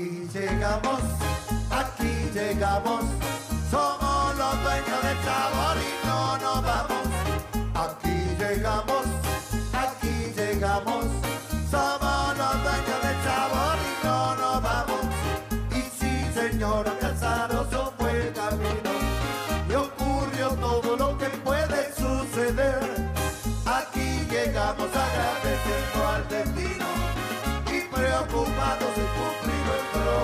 Aquí llegamos, aquí llegamos, somos los dueños del sabor y no nos vamos. Aquí llegamos,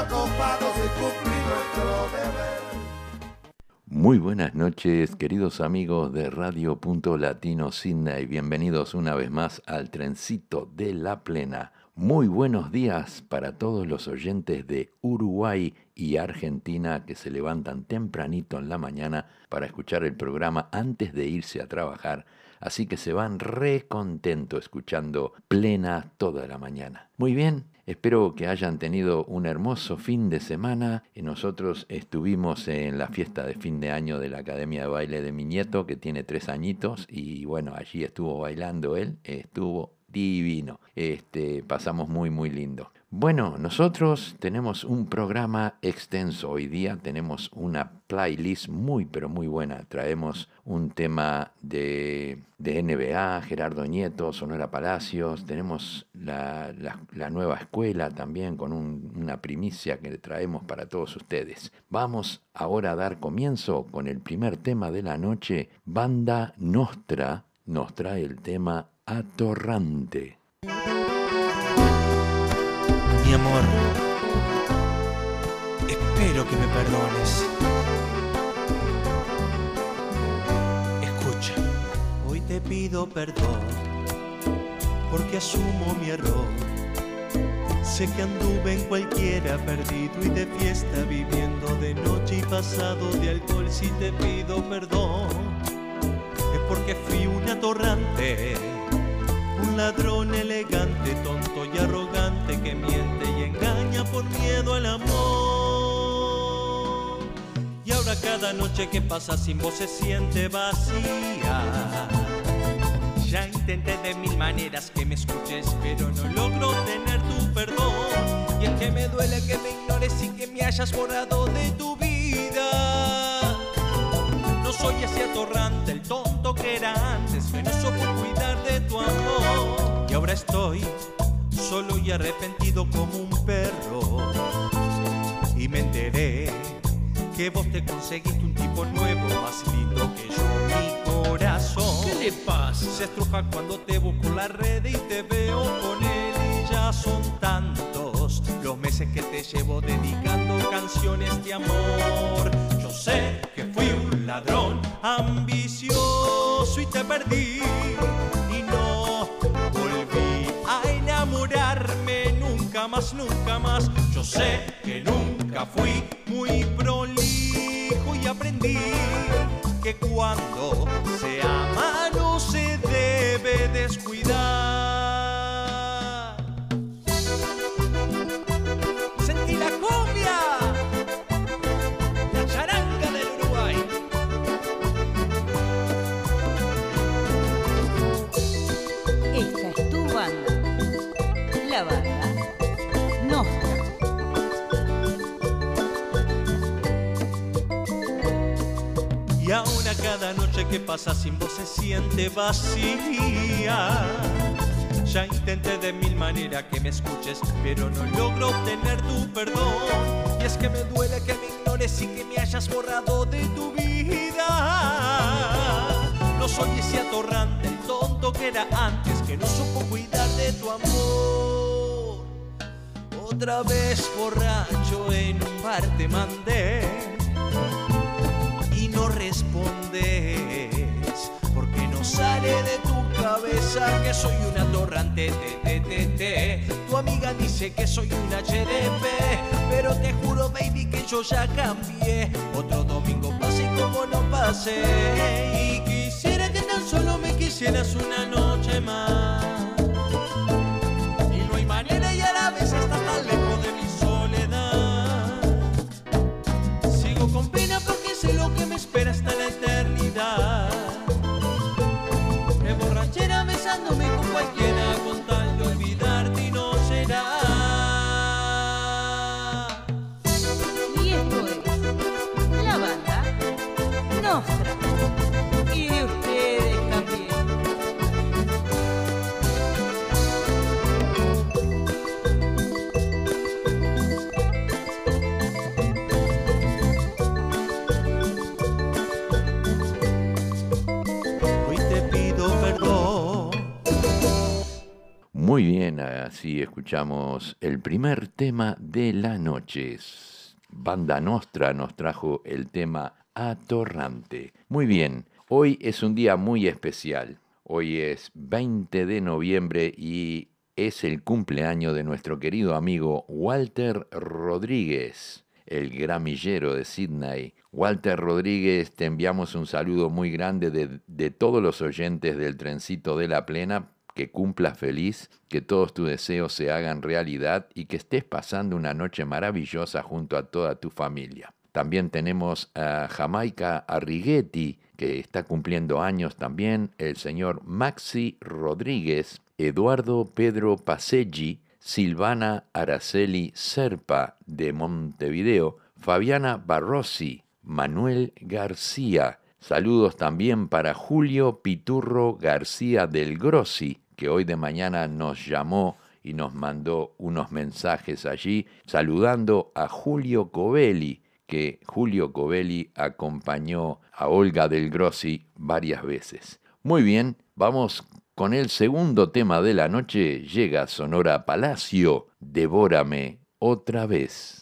y cumplir. Muy buenas noches, queridos amigos de Radio Punto Latino Sydney. Bienvenidos una vez más al trencito de la plena. Muy buenos días para todos los oyentes de Uruguay y Argentina que se levantan tempranito en la mañana para escuchar el programa antes de irse a trabajar. Así que se van re contento escuchando plena toda la mañana. Muy bien, Espero que hayan tenido un hermoso fin de semana. Y nosotros estuvimos en la fiesta de fin de año de la Academia de Baile de mi nieto, que tiene tres añitos, y bueno, allí estuvo bailando él, estuvo divino. Este, pasamos muy, muy lindo. Bueno, nosotros tenemos un programa extenso. Hoy día tenemos una playlist muy, pero muy buena. Traemos un tema de, de NBA, Gerardo Nieto, Sonora Palacios. Tenemos la, la, nueva escuela también con un, una primicia que traemos para todos ustedes. Vamos ahora a dar comienzo con el primer tema de la noche. Banda Nostra nos trae el tema Atorrante. Mi amor, espero que me perdones. Escucha, hoy te pido perdón porque asumo mi error. Sé que anduve en cualquiera perdido y de fiesta viviendo de noche y pasado de alcohol. Si te pido perdón es porque fui un atorrante, un ladrón elegante, tonto y arrogante que miente y engaña por miedo al amor. Y ahora cada noche que pasa sin vos se siente vacía. Ya intenté de mil maneras que me escuches, pero no logro tener tu perdón. Y es que me duele que me ignores y que me hayas borrado de tu vida. No soy ese atorrante, el tonto que era antes, que no tu amor. Y ahora estoy solo y arrepentido como un perro. Y me enteré que vos te conseguiste un tipo nuevo, más lindo que yo, mi corazón. ¿Qué le pasa? Se estruja cuando te busco en la red y te veo con él y ya son tantos los meses que te llevo dedicando canciones de amor. Yo sé que fui un ladrón ambicioso y te perdí nunca más, nunca más. Yo sé que nunca fui muy prolijo y aprendí que cuando se ama no se debe descuidar. Que pasa sin vos se siente vacía. Ya intenté de mil maneras que me escuches, pero no logro obtener tu perdón. Y es que me duele que me ignores y que me hayas borrado de tu vida. No soy ese atorrante, el tonto que era antes, que no supo cuidar de tu amor. Otra vez borracho en un bar te mandé sale de tu cabeza que soy una torrante de Tu amiga dice que soy una HDP, pero te juro, baby, que yo ya cambié. Otro domingo pase como no pase. Y quisiera que tan solo me quisieras una noche más. Muy bien, así escuchamos el primer tema de la noche. Banda Nostra nos trajo el tema Atorrante. Muy bien, hoy es un día muy especial. Hoy es 20 de noviembre y es el cumpleaños de nuestro querido amigo Walter Rodríguez, el gramillero de Sydney. Walter Rodríguez, te enviamos un saludo muy grande de, de todos los oyentes del trencito de la plena que cumplas feliz, que todos tus deseos se hagan realidad y que estés pasando una noche maravillosa junto a toda tu familia. También tenemos a Jamaica Arrighetti, que está cumpliendo años también, el señor Maxi Rodríguez, Eduardo Pedro Paseggi, Silvana Araceli Serpa de Montevideo, Fabiana Barrossi, Manuel García, Saludos también para Julio Piturro García del Grossi, que hoy de mañana nos llamó y nos mandó unos mensajes allí, saludando a Julio Covelli, que Julio Covelli acompañó a Olga del Grossi varias veces. Muy bien, vamos con el segundo tema de la noche. Llega Sonora Palacio, Devórame otra vez.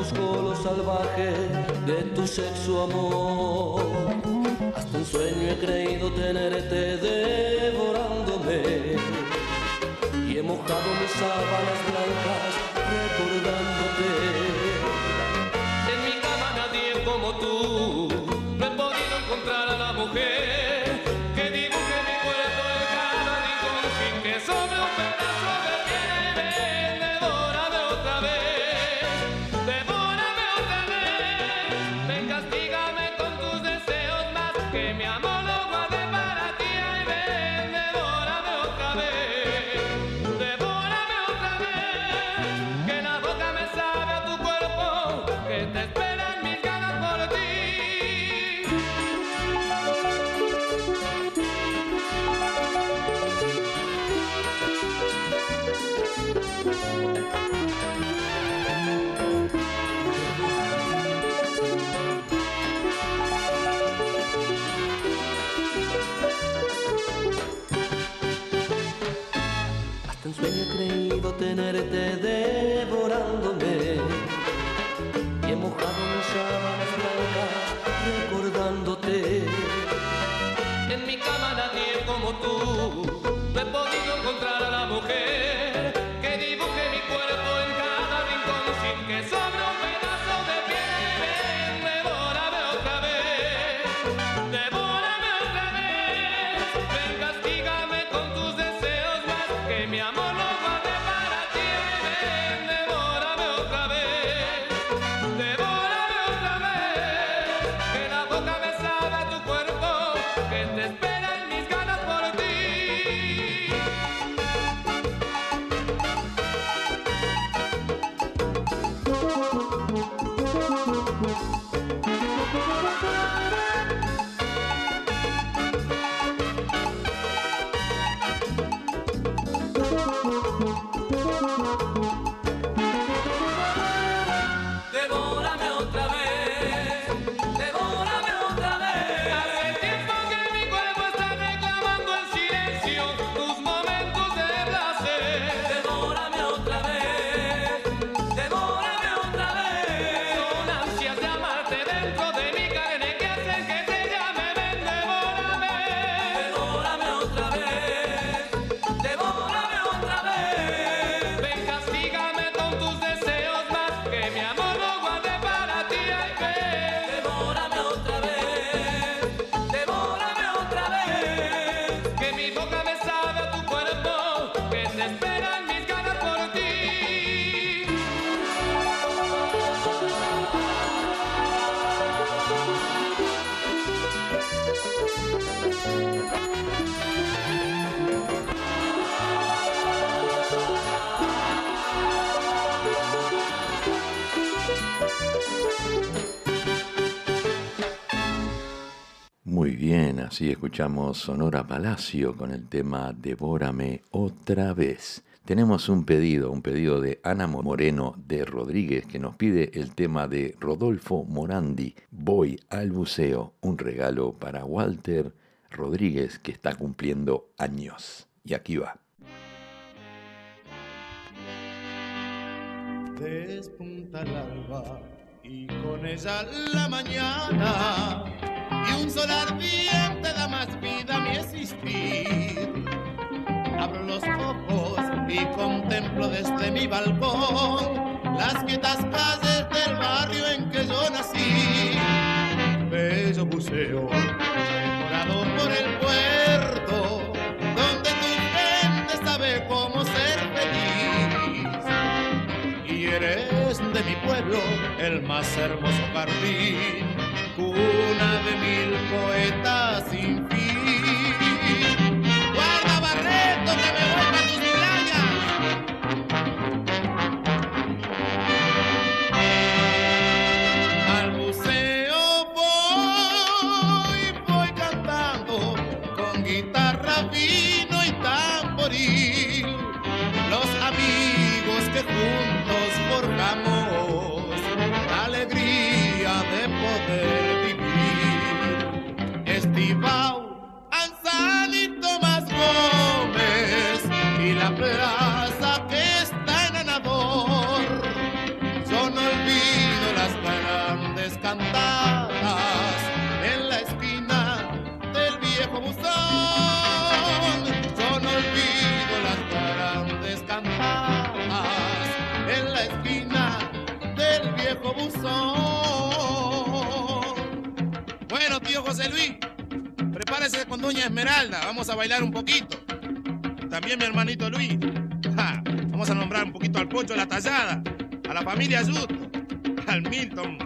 Busco lo salvaje de tu sexo amor. Hasta un sueño he creído tenerte devorándome y he mojado mis sábanas blancas recordándote. devorándome y he mojado mis sábanas blancas recordándote. En mi cama nadie como tú, no he podido encontrar a la mujer. Así escuchamos Sonora Palacio con el tema Devórame otra vez. Tenemos un pedido, un pedido de Ana Moreno de Rodríguez que nos pide el tema de Rodolfo Morandi, Voy al buceo, un regalo para Walter Rodríguez que está cumpliendo años. Y aquí va. Despunta el alba y con ella la mañana y un sol ardiente da más vida a mi existir. Abro los ojos y contemplo desde mi balcón las quietas calles del barrio en que yo nací. Bello buceo, decorado por el puerto, donde tu gente sabe cómo ser feliz. Y eres de mi pueblo el más hermoso jardín, cuna familia Ayuto, al Milton,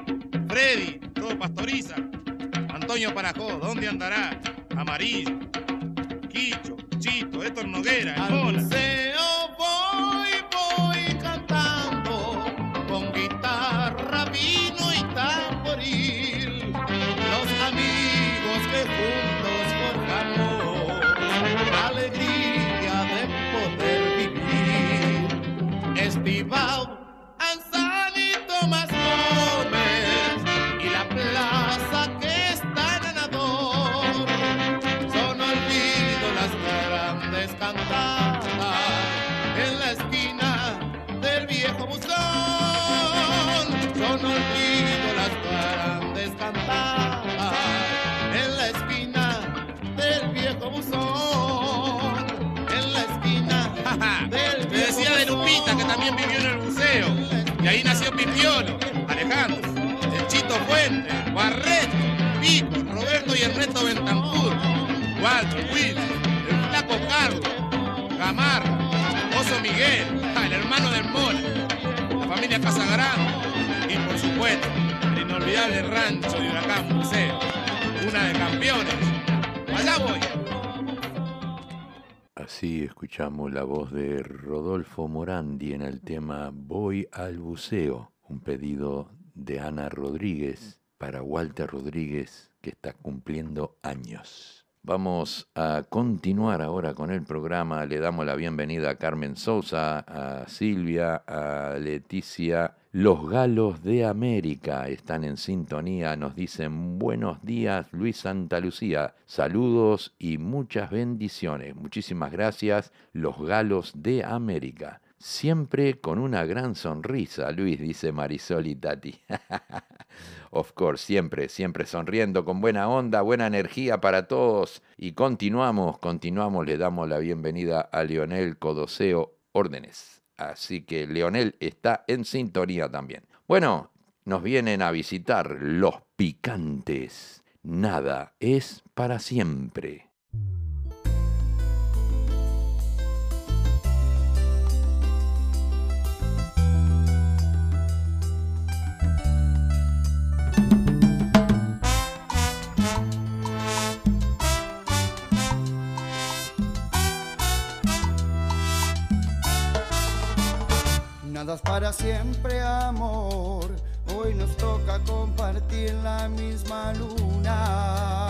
Freddy, todo pastoriza. Antonio Parajó, ¿dónde andará? Amarillo, buzón. En la esquina Te decía de Lupita que también vivió en el buceo. Y ahí nació Pipiolo, Alejandro, el Chito Fuente, Barreto, Pico, Roberto y Ernesto Bentancur, Walter, Will, el Flaco Carlos, Gamarra, Oso Miguel, ah, el hermano del Mora, la familia Casagrande y por supuesto el inolvidable rancho de Huracán Buceo, una de campeones. Allá voy. Así escuchamos la voz de Rodolfo Morandi en el tema Voy al buceo, un pedido de Ana Rodríguez para Walter Rodríguez que está cumpliendo años. Vamos a continuar ahora con el programa. Le damos la bienvenida a Carmen Sousa, a Silvia, a Leticia. Los galos de América están en sintonía. Nos dicen buenos días, Luis Santa Lucía. Saludos y muchas bendiciones. Muchísimas gracias, los galos de América. Siempre con una gran sonrisa, Luis, dice Marisol y Tati. of course, siempre, siempre sonriendo, con buena onda, buena energía para todos. Y continuamos, continuamos, le damos la bienvenida a Leonel Codoseo Órdenes. Así que Leonel está en sintonía también. Bueno, nos vienen a visitar los picantes. Nada es para siempre. Para siempre, amor. Hoy nos toca compartir la misma luna.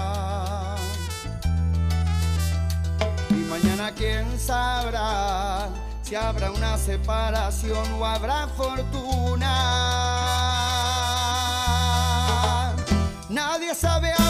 Y mañana quién sabrá si habrá una separación o habrá fortuna. Nadie sabe.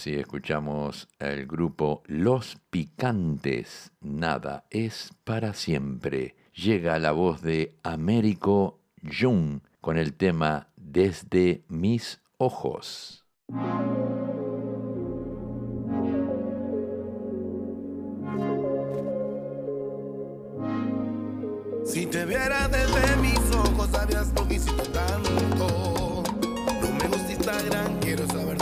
Así escuchamos el grupo Los Picantes. Nada es para siempre. Llega la voz de Américo Jung con el tema Desde mis ojos. Si te viera desde mis ojos, sabías lo que hiciste tanto. No me gusta Instagram, quiero saber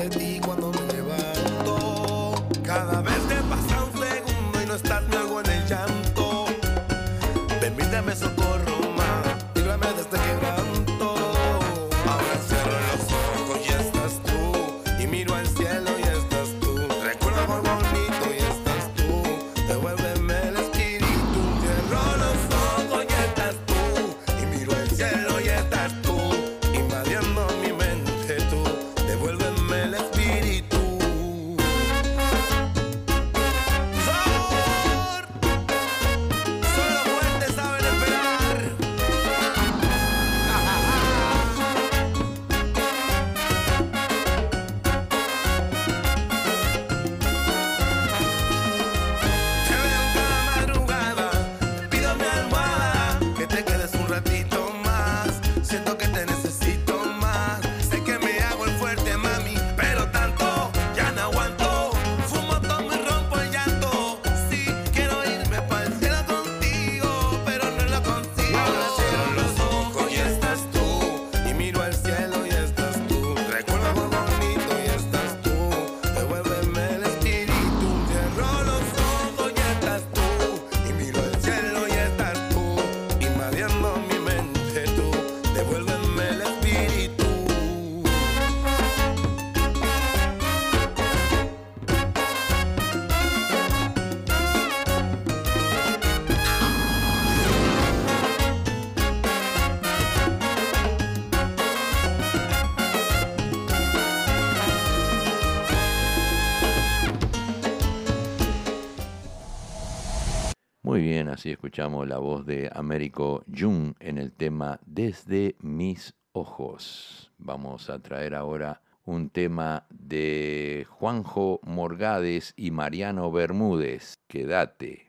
así escuchamos la voz de Américo Jung en el tema Desde mis ojos. Vamos a traer ahora un tema de Juanjo Morgades y Mariano Bermúdez. Quédate.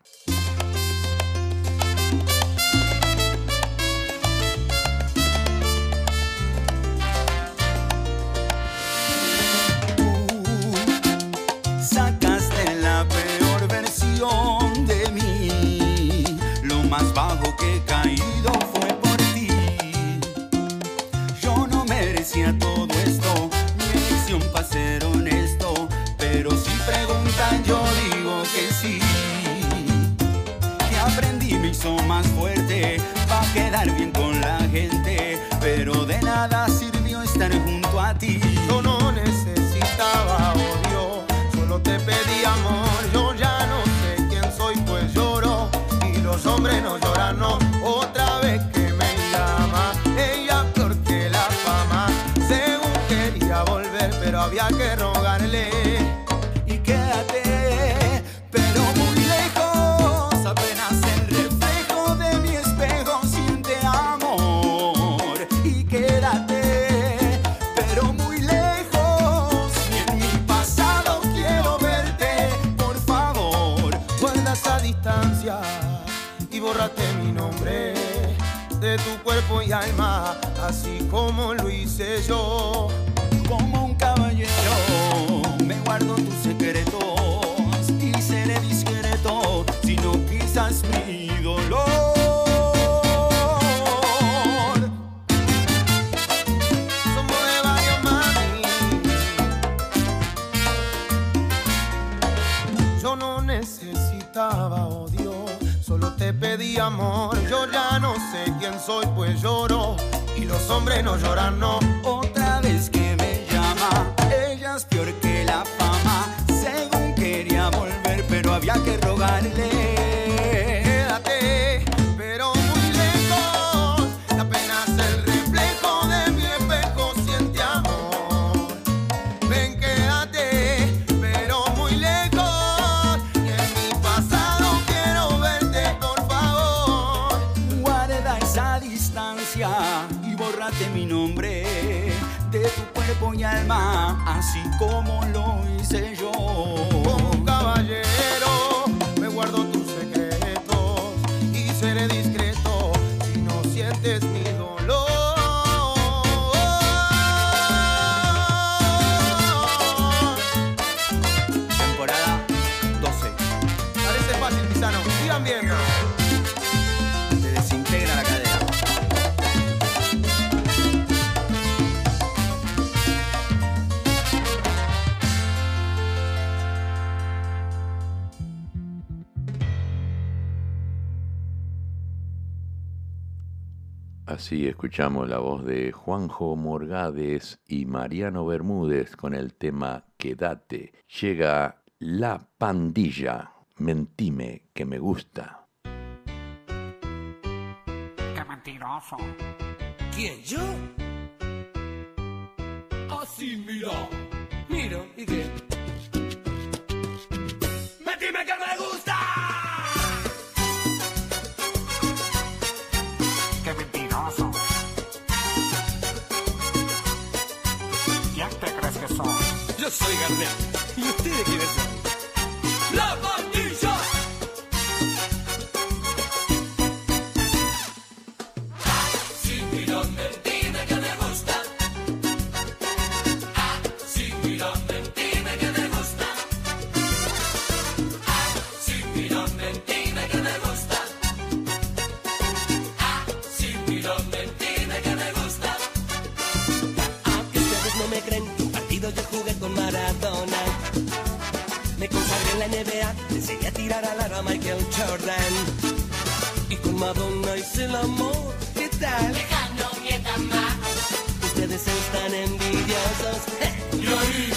Más bajo que caído fue por ti. Yo no merecía todo esto. Mi elección para ser honesto. Pero si preguntan, yo digo que sí. Que aprendí me hizo más fuerte. Pa' quedar bien con la gente. Pero de nada sirvió estar junto a ti. Hombres no lloran, no. Amor. Yo ya no sé quién soy, pues lloro. Y los hombres no lloran, no. Otra vez que me llama, ella es peor que la fama. Según quería volver, pero había que rogarle. Así como Así escuchamos la voz de Juanjo Morgades y Mariano Bermúdez con el tema Quédate. Llega La Pandilla. Mentime que me gusta. Qué mentiroso. ¿Quién, yo? Así, mira. Mira, ¿y qué? Soy Gardel. ¿Y ustedes quiénes son? ¡La en la NBA, le enseñé a tirar al aro a Michael Jordan. Y con Madonna hice el amor, ¿qué tal? Lejano, más. Ustedes están envidiosos. ¿Y ahí?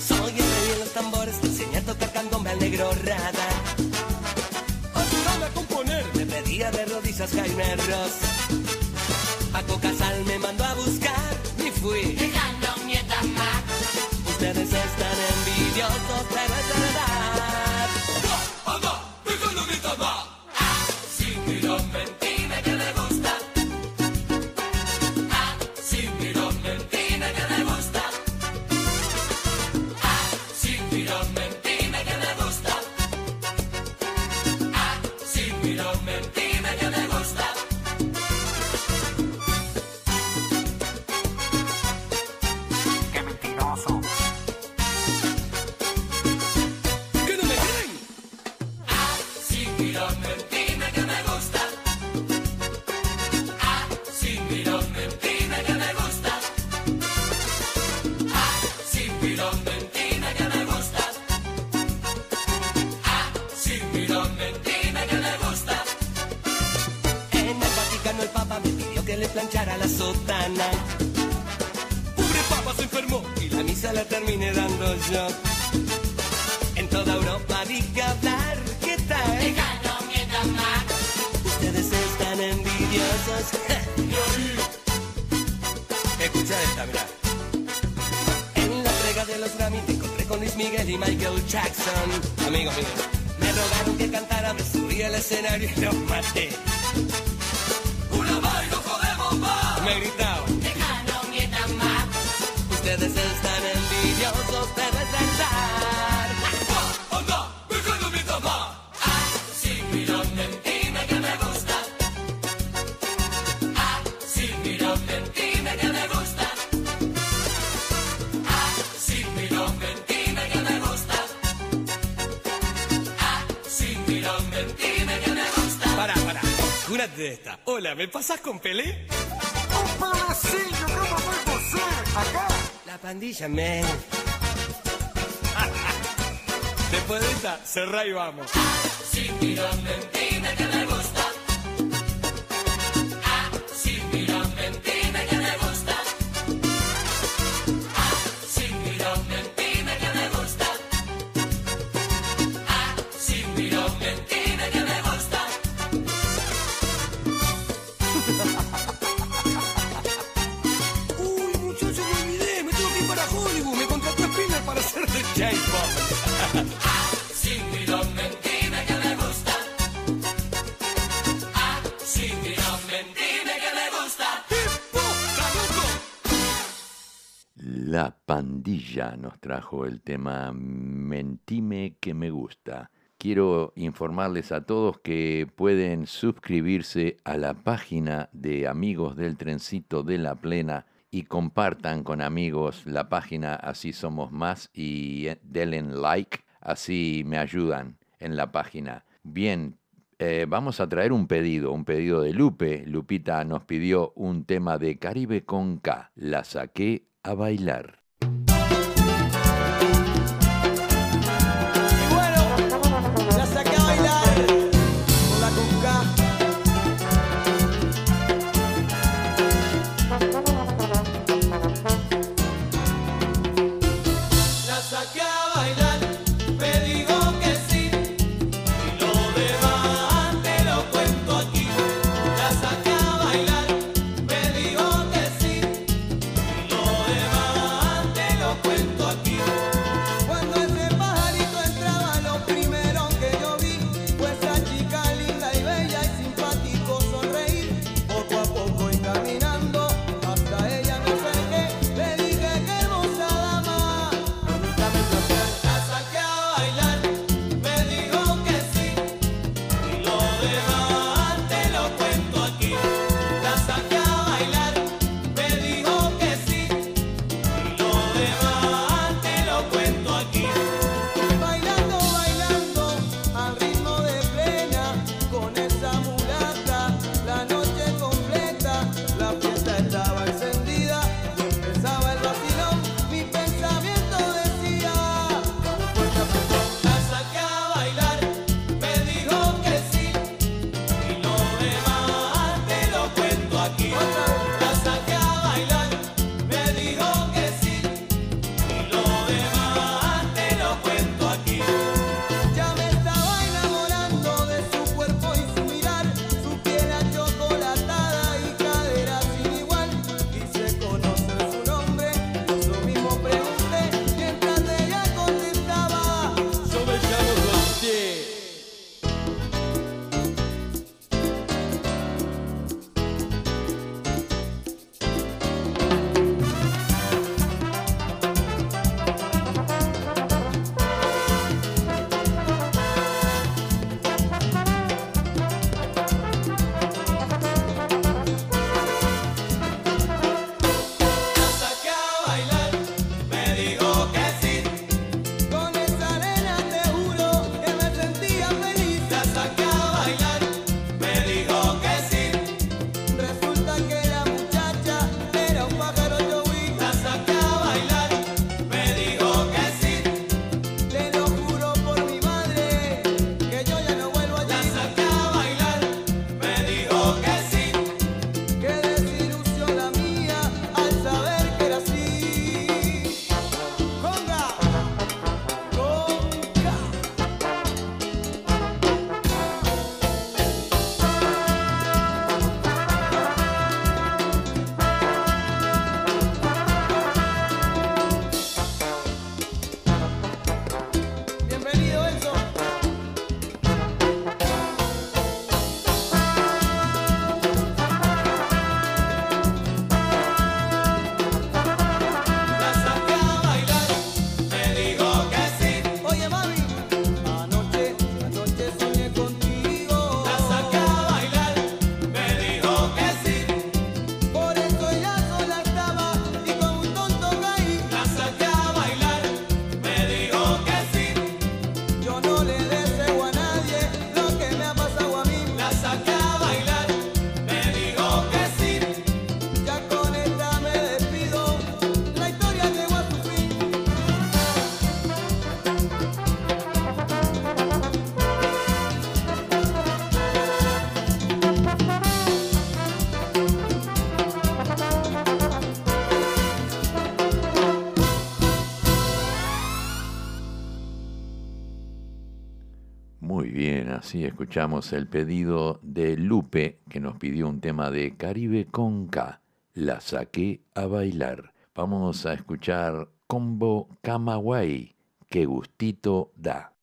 Soy el rey de los tambores, enseñé a tocar candombe al negro rada. Ayúdame a componer. Me pedía de rodillas Jaime Ross. Paco Casal me mandó a buscar y fui. Ustedes están envidiosos, Hola, ¿me pasás con Pelé? ¡Un pobrecillo! ¿Cómo fue José? ¡Acá! La pandilla, man. Después de esta, cerrá y vamos. Sin tirón, mentira, que Pandilla nos trajo el tema Mentime que me gusta. Quiero informarles a todos que pueden suscribirse a la página de Amigos del Trencito de la Plena y compartan con amigos la página Así Somos Más y eh, denle like, así me ayudan en la página. Bien, eh, vamos a traer un pedido, un pedido de Lupe. Lupita nos pidió un tema de Caribe con K. La saqué a bailar. Y escuchamos el pedido de Lupe, que nos pidió un tema de Caribe Conca. La saqué a bailar. Vamos a escuchar Combo Camagüey. Qué gustito da.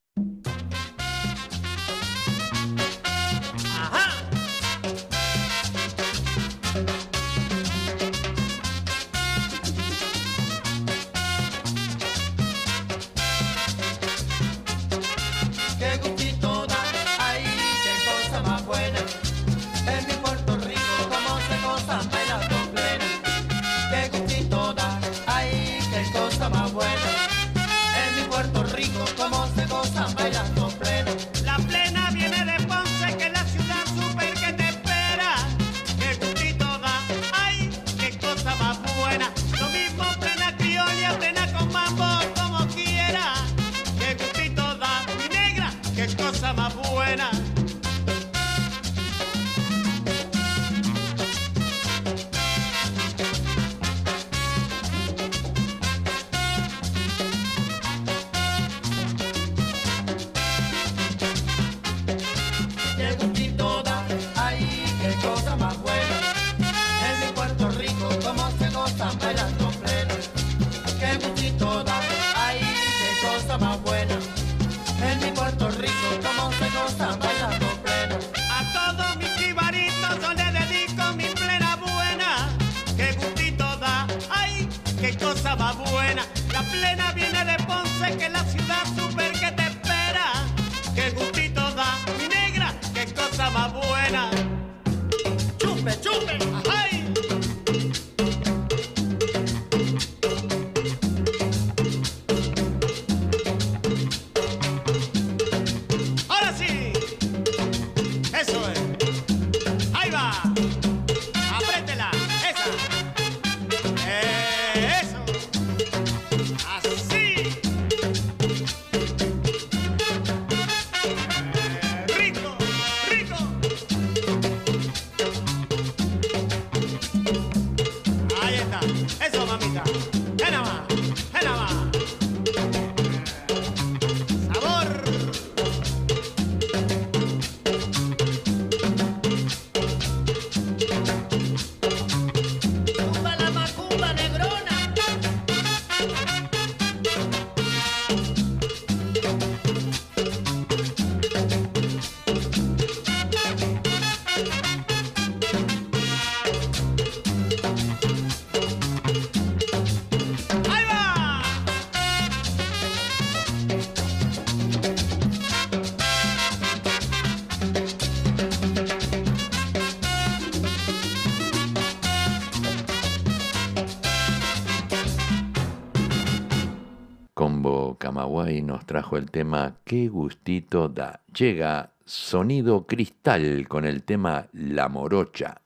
Camagüey nos trajo el tema Qué gustito da. Llega Sonido Cristal con el tema La Morocha.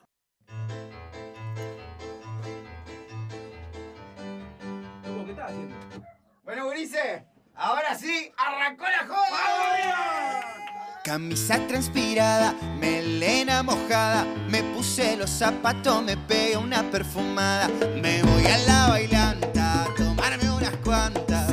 Bueno, Gurice, ahora sí, arrancó la joda. Camisa transpirada, melena mojada, me puse los zapatos, me pegué una perfumada, me voy a la bailanta, a tomarme unas cuantas.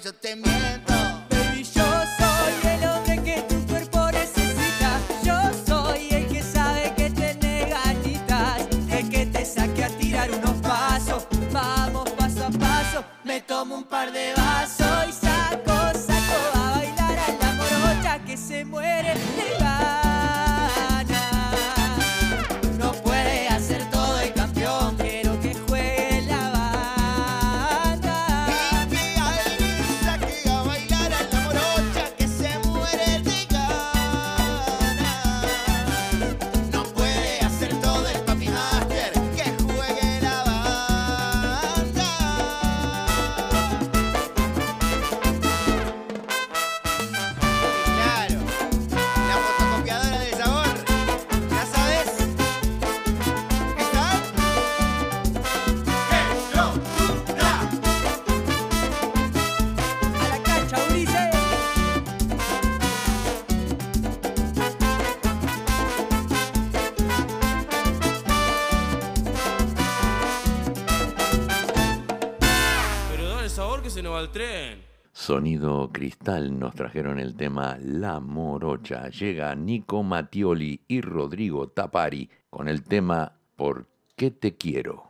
hoje eu tenho medo. Cristal nos trajeron el tema La Morocha. Llega Nico Mattioli y Rodrigo Tapari con el tema ¿Por qué te quiero?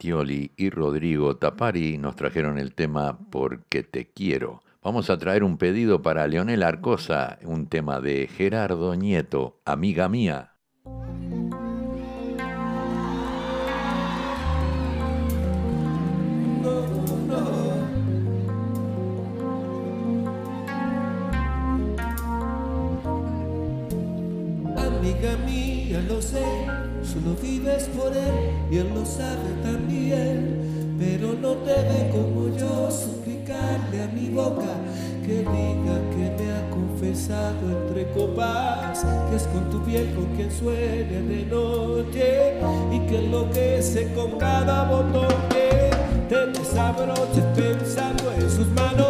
Mattioli y Rodrigo Tapari nos trajeron el tema Porque te quiero. Vamos a traer un pedido para Leonel Arcosa, un tema de Gerardo Nieto, amiga mía. Amiga mía ya lo sé, solo vives por él y él lo sabe también. Pero no debe como yo suplicarle a mi boca que diga que me ha confesado entre copas que es con tu piel con quien sueña de noche y que enloquece con cada botón que te desabroches pensando en sus manos.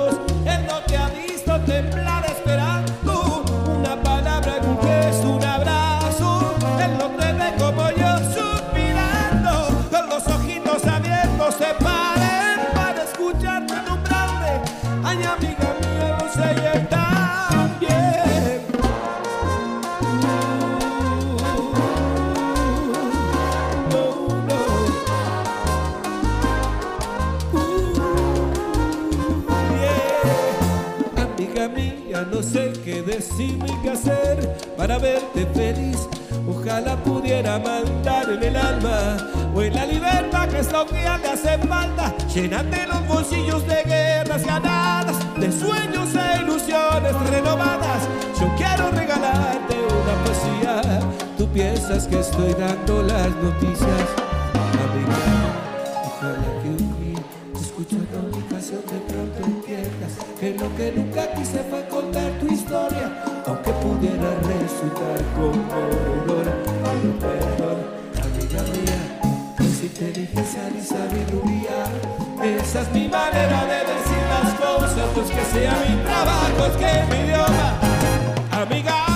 Sé qué hacer para verte feliz. Ojalá pudiera mandar en el alma o en la libertad que es lo que le hace falta. Llénate los bolsillos de guerras ganadas, de sueños e ilusiones renovadas. Yo quiero regalarte una poesía. Tú piensas que estoy dando las noticias. Lo que nunca quise fue contar tu historia, aunque pudiera resultar conmovedora. Pero perdón, amiga mía, es inteligencia ni sabiduría. Esa es mi manera de decir las cosas, no es que sea mi trabajo, es que mi idioma. Amiga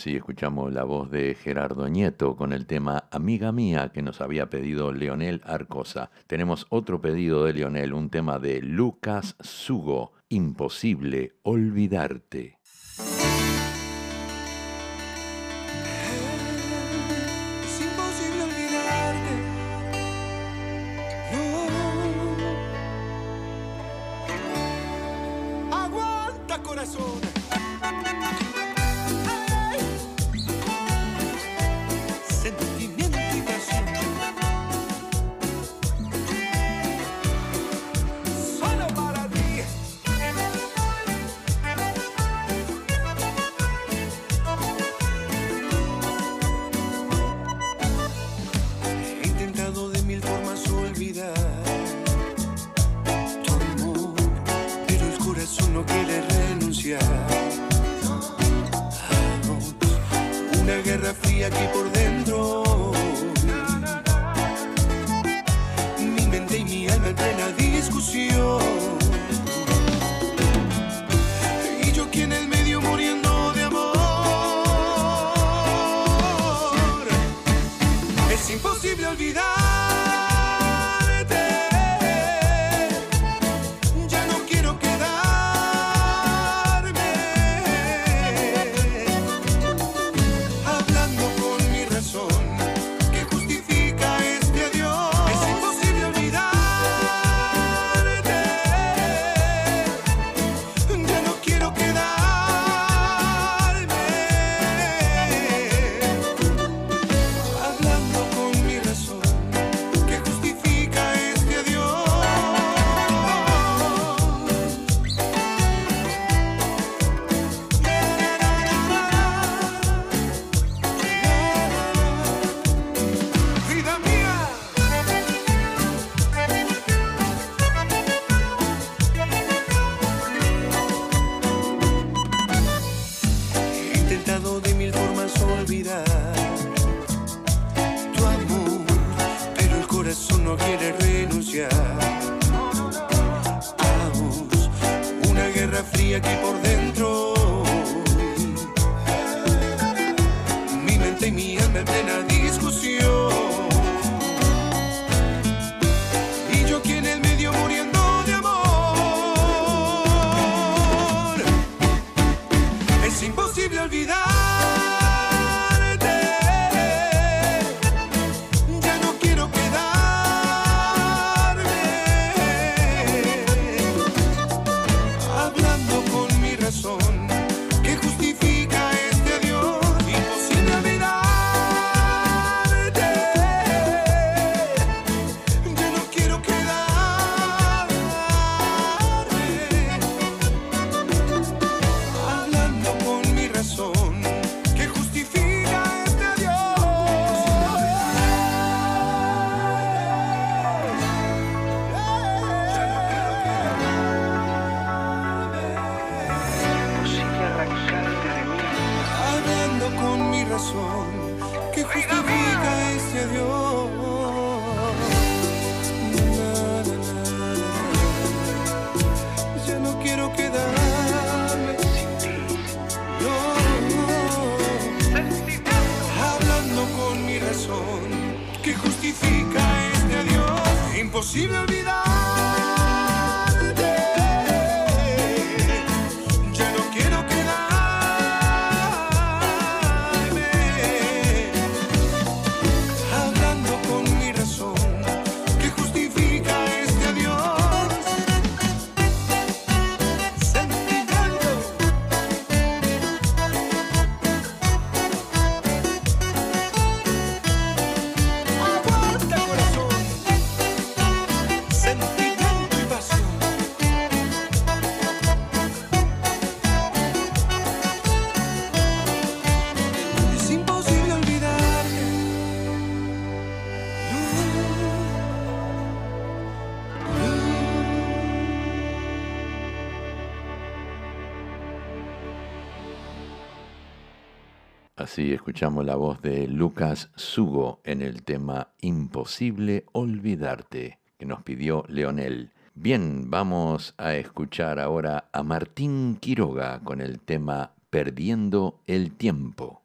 así escuchamos la voz de Gerardo Nieto con el tema Amiga Mía que nos había pedido Leonel Arcosa. Tenemos otro pedido de Leonel, un tema de Lucas Sugo, Imposible Olvidarte. Si me olvidas escuchamos la voz de Lucas Sugo en el tema Imposible Olvidarte que nos pidió Leonel. Bien, vamos a escuchar ahora a Martín Quiroga con el tema Perdiendo el Tiempo.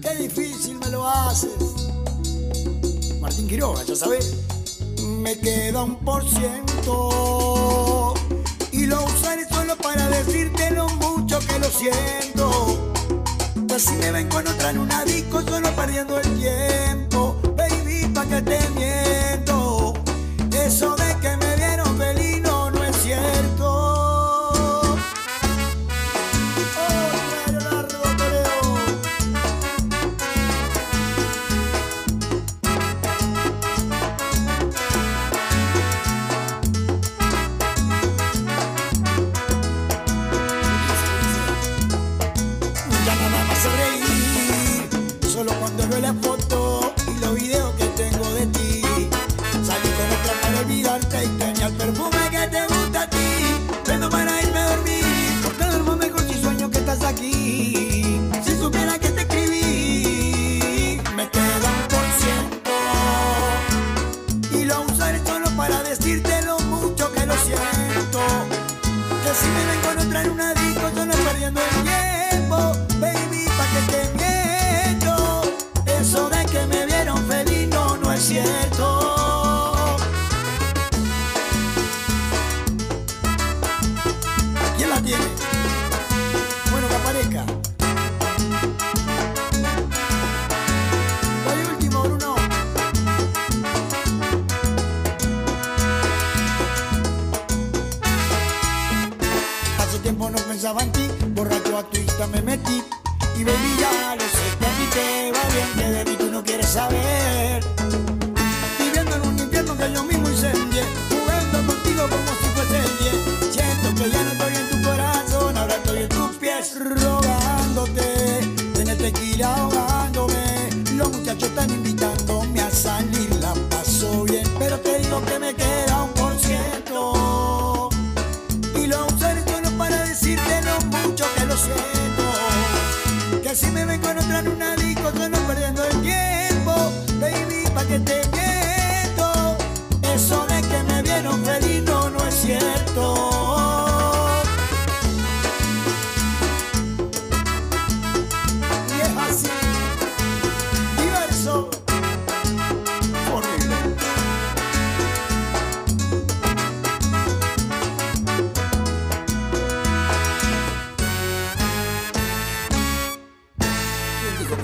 Qué difícil me lo haces, Martín Quiroga, ya sabes. Me queda un por ciento lo usaré solo para decirte lo mucho que lo siento. Pues me ven con otra en una disco, solo perdiendo el tiempo. Baby, pa' que te.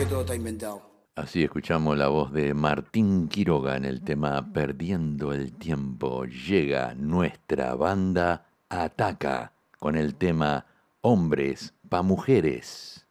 todo está inventado. Así escuchamos la voz de Martín Quiroga en el tema Perdiendo el tiempo. Llega nuestra banda Ataca con el tema Hombres pa' Mujeres.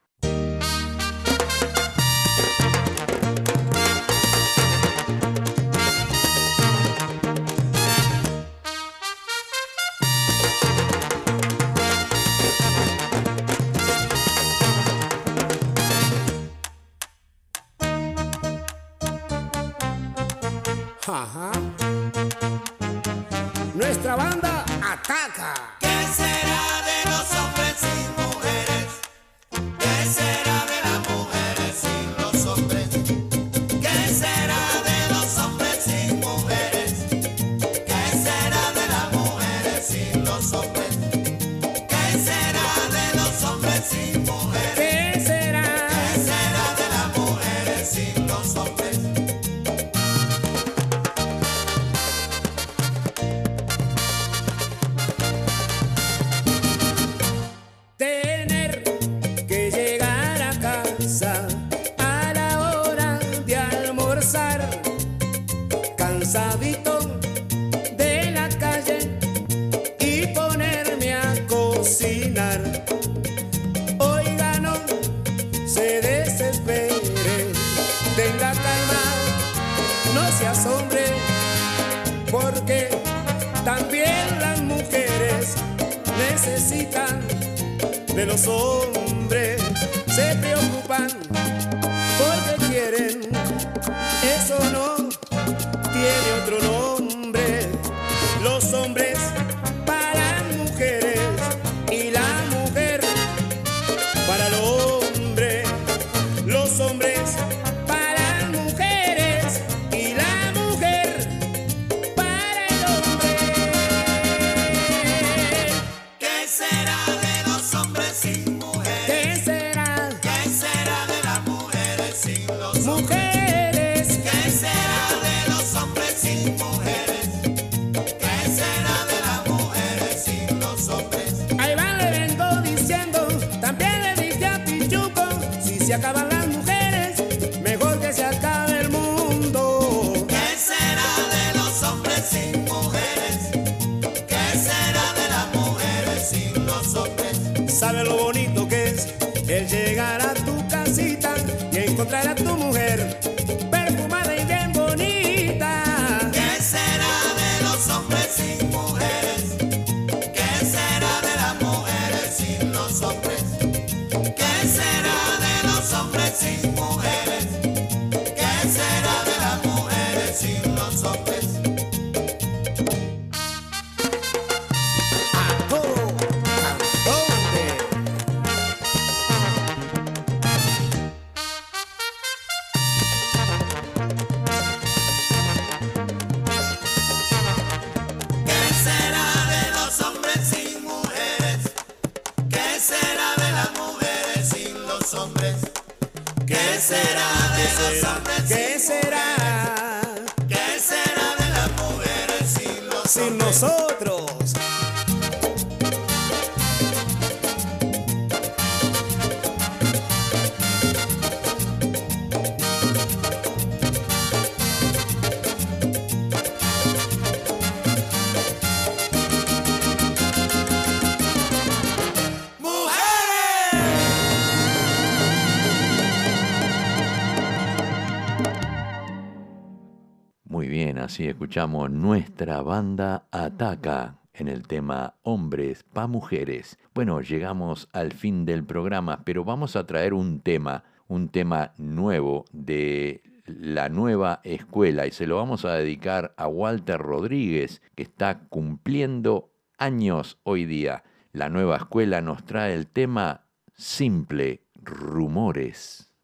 Así escuchamos nuestra banda Ataca en el tema Hombres pa Mujeres. Bueno, llegamos al fin del programa, pero vamos a traer un tema, un tema nuevo de la nueva escuela y se lo vamos a dedicar a Walter Rodríguez, que está cumpliendo años hoy día. La nueva escuela nos trae el tema Simple Rumores.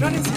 让你。